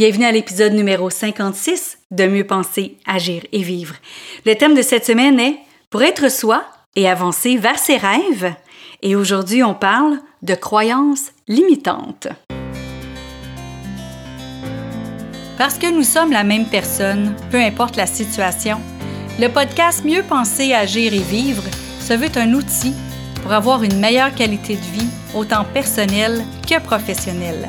Bienvenue à l'épisode numéro 56 de Mieux penser, agir et vivre. Le thème de cette semaine est Pour être soi et avancer vers ses rêves. Et aujourd'hui, on parle de croyances limitantes. Parce que nous sommes la même personne, peu importe la situation, le podcast Mieux penser, agir et vivre se veut un outil pour avoir une meilleure qualité de vie, autant personnelle que professionnelle.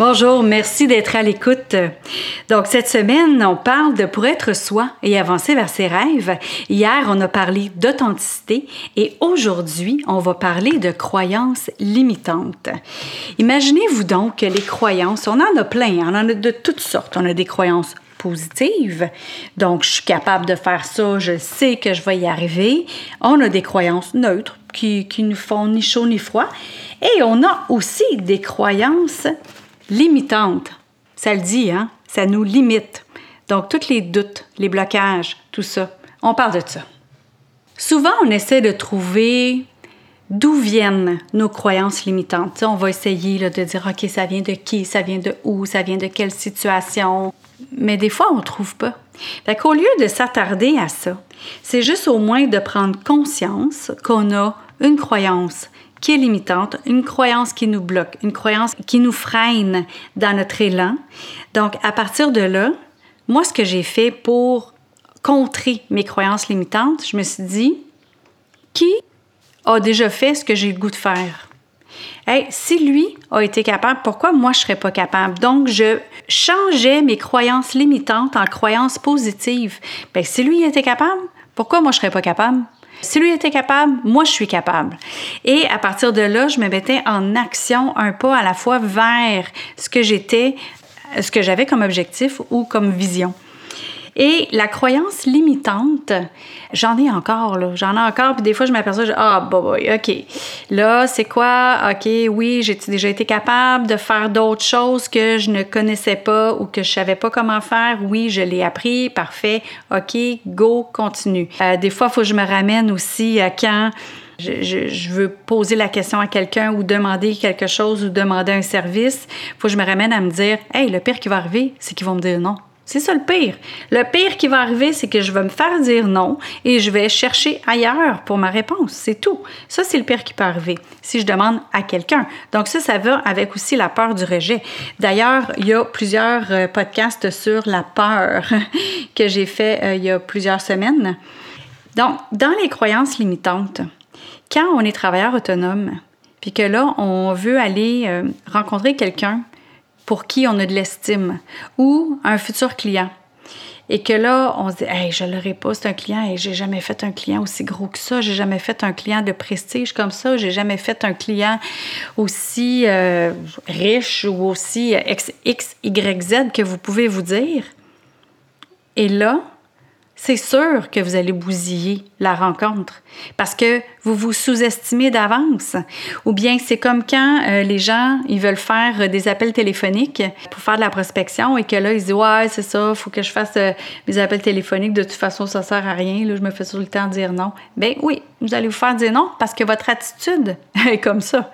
Bonjour, merci d'être à l'écoute. Donc cette semaine, on parle de pour être soi et avancer vers ses rêves. Hier, on a parlé d'authenticité et aujourd'hui, on va parler de croyances limitantes. Imaginez-vous donc que les croyances, on en a plein, on en a de toutes sortes. On a des croyances positives. Donc, je suis capable de faire ça, je sais que je vais y arriver. On a des croyances neutres qui, qui nous font ni chaud ni froid. Et on a aussi des croyances limitante. Ça le dit, hein? Ça nous limite. Donc, tous les doutes, les blocages, tout ça, on parle de ça. Souvent, on essaie de trouver d'où viennent nos croyances limitantes. on va essayer de dire, OK, ça vient de qui, ça vient de où, ça vient de quelle situation? Mais des fois, on ne trouve pas. Fait qu'au lieu de s'attarder à ça, c'est juste au moins de prendre conscience qu'on a une croyance qui est limitante, une croyance qui nous bloque, une croyance qui nous freine dans notre élan. Donc, à partir de là, moi, ce que j'ai fait pour contrer mes croyances limitantes, je me suis dit, qui a déjà fait ce que j'ai le goût de faire? Si lui a été capable, pourquoi moi je serais pas capable? Donc, je changeais mes croyances limitantes en croyances positives. Bien, si lui était capable, pourquoi moi je serais pas capable? Si lui était capable, moi je suis capable. Et à partir de là, je me mettais en action un pas à la fois vers ce que j'étais, ce que j'avais comme objectif ou comme vision. Et la croyance limitante, j'en ai encore, là. J'en ai encore, puis des fois, je m'aperçois, ah, bah, bah, OK. Là, c'est quoi? OK, oui, j'ai déjà été capable de faire d'autres choses que je ne connaissais pas ou que je savais pas comment faire? Oui, je l'ai appris, parfait. OK, go, continue. Euh, des fois, il faut que je me ramène aussi à quand je, veux poser la question à quelqu'un ou demander quelque chose ou demander un service, il faut que je me ramène à me dire Hey, le pire qui va arriver, c'est qu'ils vont me dire non. C'est ça le pire. Le pire qui va arriver, c'est que je vais me faire dire non et je vais chercher ailleurs pour ma réponse. C'est tout. Ça, c'est le pire qui peut arriver si je demande à quelqu'un. Donc ça, ça va avec aussi la peur du rejet. D'ailleurs, il y a plusieurs euh, podcasts sur la peur que j'ai fait euh, il y a plusieurs semaines. Donc, dans les croyances limitantes, quand on est travailleur autonome, puis que là, on veut aller euh, rencontrer quelqu'un pour qui on a de l'estime ou un futur client. Et que là, on se dit, hey, je l'aurais pas, c'est un client, et j'ai jamais fait un client aussi gros que ça, j'ai jamais fait un client de prestige comme ça, j'ai jamais fait un client aussi euh, riche ou aussi X, X, que vous pouvez vous dire. Et là, c'est sûr que vous allez bousiller la rencontre parce que vous vous sous-estimez d'avance. Ou bien c'est comme quand euh, les gens, ils veulent faire des appels téléphoniques pour faire de la prospection et que là, ils disent Ouais, c'est ça, faut que je fasse euh, mes appels téléphoniques. De toute façon, ça sert à rien. Là, je me fais sur le temps dire non. Ben oui, vous allez vous faire dire non parce que votre attitude est comme ça.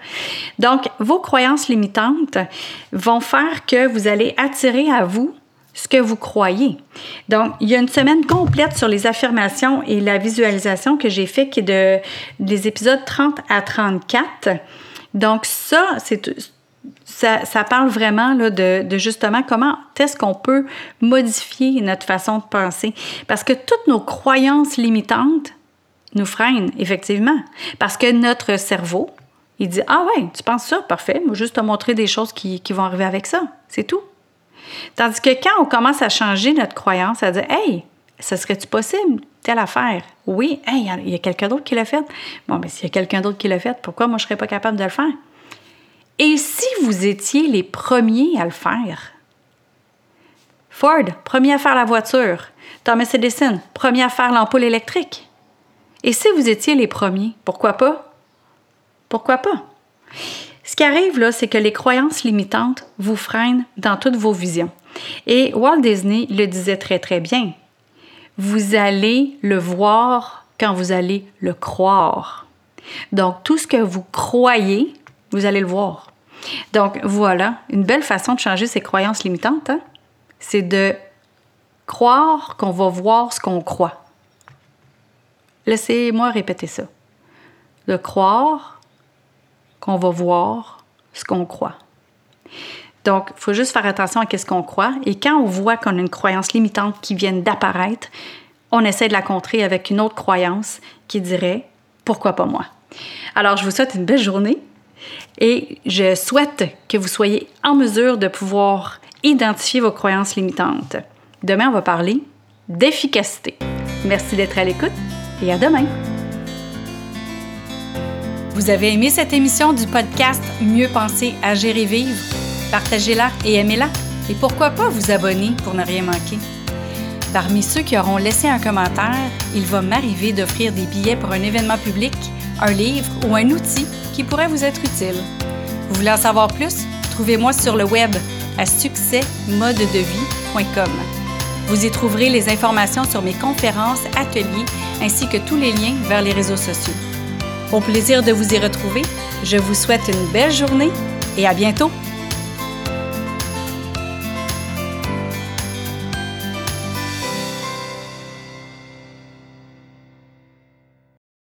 Donc, vos croyances limitantes vont faire que vous allez attirer à vous ce que vous croyez. Donc, il y a une semaine complète sur les affirmations et la visualisation que j'ai fait qui est de des épisodes 30 à 34. Donc, ça, c'est ça, parle vraiment là, de, justement comment est-ce qu'on peut modifier notre façon de penser. Parce que toutes nos croyances limitantes nous freinent, effectivement. Parce que notre cerveau, il dit Ah ouais, tu penses ça, parfait, moi juste te montrer des choses qui vont arriver avec ça. C'est tout. Tandis que quand on commence à changer notre croyance, à dire Hey, ce serait-tu possible, telle affaire? Oui, hey, il y a quelqu'un d'autre qui l'a fait. Bon, mais ben, s'il y a quelqu'un d'autre qui l'a fait, pourquoi moi je ne serais pas capable de le faire? Et si vous étiez les premiers à le faire? Ford, premier à faire la voiture. Thomas Edison, premier à faire l'ampoule électrique. Et si vous étiez les premiers, pourquoi pas? Pourquoi pas? Ce qui arrive là, c'est que les croyances limitantes vous freinent dans toutes vos visions. Et Walt Disney le disait très très bien. Vous allez le voir quand vous allez le croire. Donc tout ce que vous croyez, vous allez le voir. Donc voilà, une belle façon de changer ses croyances limitantes. Hein? c'est de croire qu'on va voir ce qu'on croit. Laissez-moi répéter ça. De croire qu'on va voir ce qu'on croit. Donc, il faut juste faire attention à ce qu'on croit. Et quand on voit qu'on a une croyance limitante qui vient d'apparaître, on essaie de la contrer avec une autre croyance qui dirait pourquoi pas moi? Alors, je vous souhaite une belle journée et je souhaite que vous soyez en mesure de pouvoir identifier vos croyances limitantes. Demain, on va parler d'efficacité. Merci d'être à l'écoute et à demain. Vous avez aimé cette émission du podcast Mieux penser, agir et vivre? Partagez-la et aimez-la. Et pourquoi pas vous abonner pour ne rien manquer? Parmi ceux qui auront laissé un commentaire, il va m'arriver d'offrir des billets pour un événement public, un livre ou un outil qui pourrait vous être utile. Vous voulez en savoir plus? Trouvez-moi sur le web à succèsmodedevie.com. Vous y trouverez les informations sur mes conférences, ateliers ainsi que tous les liens vers les réseaux sociaux. Au plaisir de vous y retrouver, je vous souhaite une belle journée et à bientôt!